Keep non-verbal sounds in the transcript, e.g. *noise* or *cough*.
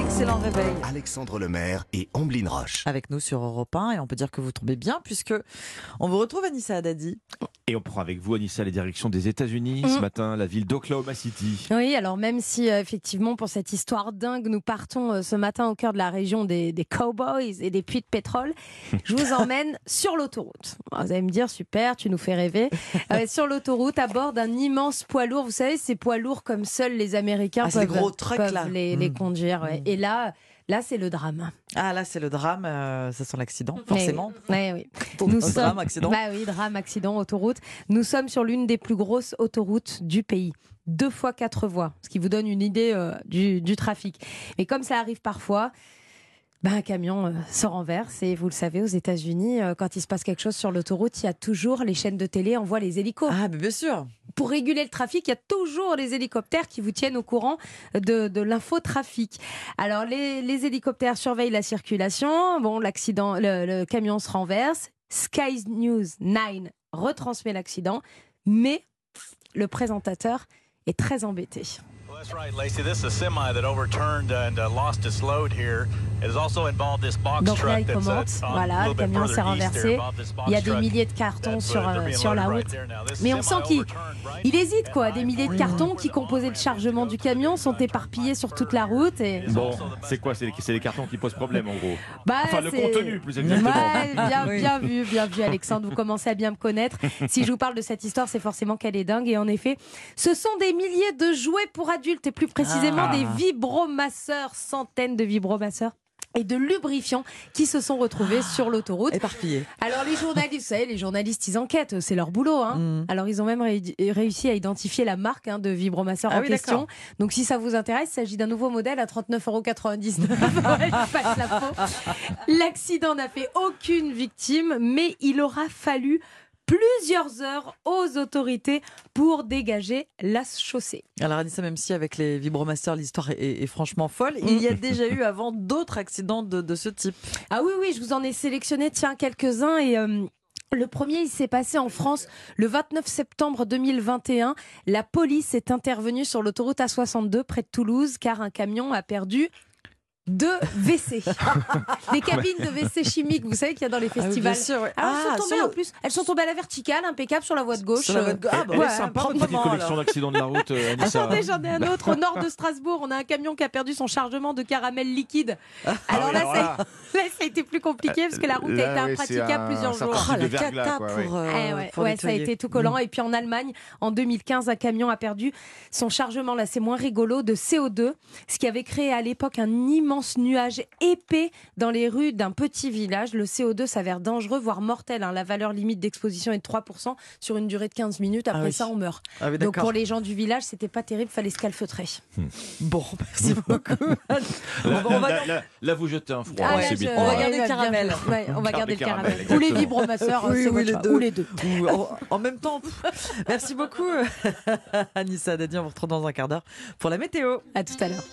Excellent réveil. Alexandre Lemaire et Amblin Roche. Avec nous sur Europe 1 et on peut dire que vous tombez bien puisque on vous retrouve Anissa Haddadi. Et on prend avec vous, Anissa, les directions des États-Unis. Ce Mhm. matin, la ville d'Oklahoma City. Oui, alors même si euh, effectivement pour cette histoire dingue, nous partons euh, ce matin au cœur de la région des, des cowboys et des puits de pétrole, *laughs* je vous emmène sur l'autoroute. Alors, Vous allez me dire, super, tu nous fais rêver. *laughs* Euh, sur l'autoroute, à bord d'un immense poids lourd. Vous savez, ces poids lourds comme seuls les Américains Ah, peuvent, gros trucks, peuvent là. les, les Mm. conduire. ouais. Mm. Et là, là c'est le drame. Ah là, c'est le drame, euh, ça sent l'accident, forcément. Oui, *laughs* oui. Nous sommes- drame, accident. Bah oui, drame, accident, autoroute. Nous sommes sur l'une des plus grosses autoroutes du pays. Deux fois quatre voies, ce qui vous donne une idée euh, du, du trafic. Mais comme ça arrive parfois, bah, un camion euh, se renverse. Et vous le savez, aux États-Unis, quand il se passe quelque chose sur l'autoroute, il y a toujours les chaînes de télé envoient les hélicos. Ah, mais bien sûr. Pour réguler le trafic, il y a toujours les hélicoptères qui vous tiennent au courant de, de l'infotrafic. Alors, les, hélicoptères surveillent la circulation. Bon, l'accident, le camion se renverse. Sky News 9 retransmet l'accident, mais le présentateur est très embêté. That's right, Lacey. This is a semi that overturned and uh, lost its load here. It has also involved this box Donc là, truck il that's uh, commente. on- Voilà, a le little bit camion further s'est east renversé. Il y a des milliers de cartons sur, uh, they're euh, sur la loaded route. Mais on sent qu'il il hésite, quoi. Des And milliers de cartons qui composaient le chargement du camion sont éparpillés sur toute la route. Et... Bon, c'est quoi? C'est les, cartons qui posent problème, en gros. Bah, Enfin, le contenu, plus exactement. Ouais, bien, Oui. bien vu, bien vu, Alexandre. Vous commencez à bien me connaître. Si je vous parle de cette histoire, c'est forcément qu'elle est dingue. Et en effet, ce sont des milliers de jouets pour adultes et plus précisément Ah. des vibromasseurs, centaines de vibromasseurs et de lubrifiants qui se sont retrouvés Ah. sur l'autoroute. Éparpillé. Alors les journalistes, vous savez, les journalistes, ils enquêtent, c'est leur boulot. Hein. Mm. Alors ils ont même ré- réussi à identifier la marque hein, de vibromasseur Ah en oui, question. Donc si ça vous intéresse, il s'agit d'un nouveau modèle à 39,99€. *laughs* Ouais, je passe la peau. L'accident n'a fait aucune victime, mais il aura fallu plusieurs heures aux autorités pour dégager la chaussée. Alors Anissa, même si avec les vibromasters, l'histoire est, est- est franchement folle, il y a déjà eu *laughs* avant d'autres accidents de, de ce type. Ah oui, oui, je vous en ai sélectionné, tiens, quelques-uns et... euh, le premier, il s'est passé en France le 29 septembre 2021. La police est intervenue sur l'autoroute A62 près de Toulouse car un camion a perdu deux WC. *laughs* Des cabines de WC chimiques, vous savez qu'il y a dans les Ah oui, festivals. bien sûr, ouais. Elles Ah, sont tombées sur en plus. Elles sont tombées à la verticale, impeccable sur la voie de gauche. Sur la voie de gauche. Ah, bah ouais, sympa, votre petite collection alors. d'accidents de la route, euh. Attendez, j'en ai un autre. Au nord de Strasbourg, on a un camion qui a perdu son chargement de caramel liquide. Alors Ah là, alors ça, *laughs* là. ça a été plus compliqué parce que la route a Là, été oui, c'est impraticable un plusieurs jours. Ah, type la de cata pour, euh, ouais, pour ouais, ça a été tout collant. Et puis en Allemagne, en 2015, un camion a perdu son chargement, là c'est moins rigolo, de CO2, ce qui avait créé à l'époque un immense nuage épais dans les rues d'un petit village. Le CO2 s'avère dangereux, voire mortel. hein. La valeur limite d'exposition est de 3% sur une durée de 15 minutes. Après Ah oui. ça, on meurt. Ah oui, Donc pour les gens du village, c'était pas terrible, fallait se calfeutrer. Bon, merci *laughs* beaucoup. Là, on va- on va- là, là, là, vous jetez un froid. Ah, ouais, là, c'est je- bien. On va garder le caramel. Ouais, on va garder le caramel. caramel, Ou les vibromasseurs, Oui, c'est oui, les deux. Ou les deux. Ou en, en même temps. Merci beaucoup, *laughs* Anissa Dadi. On vous retrouve dans un quart d'heure pour la météo. À tout à l'heure.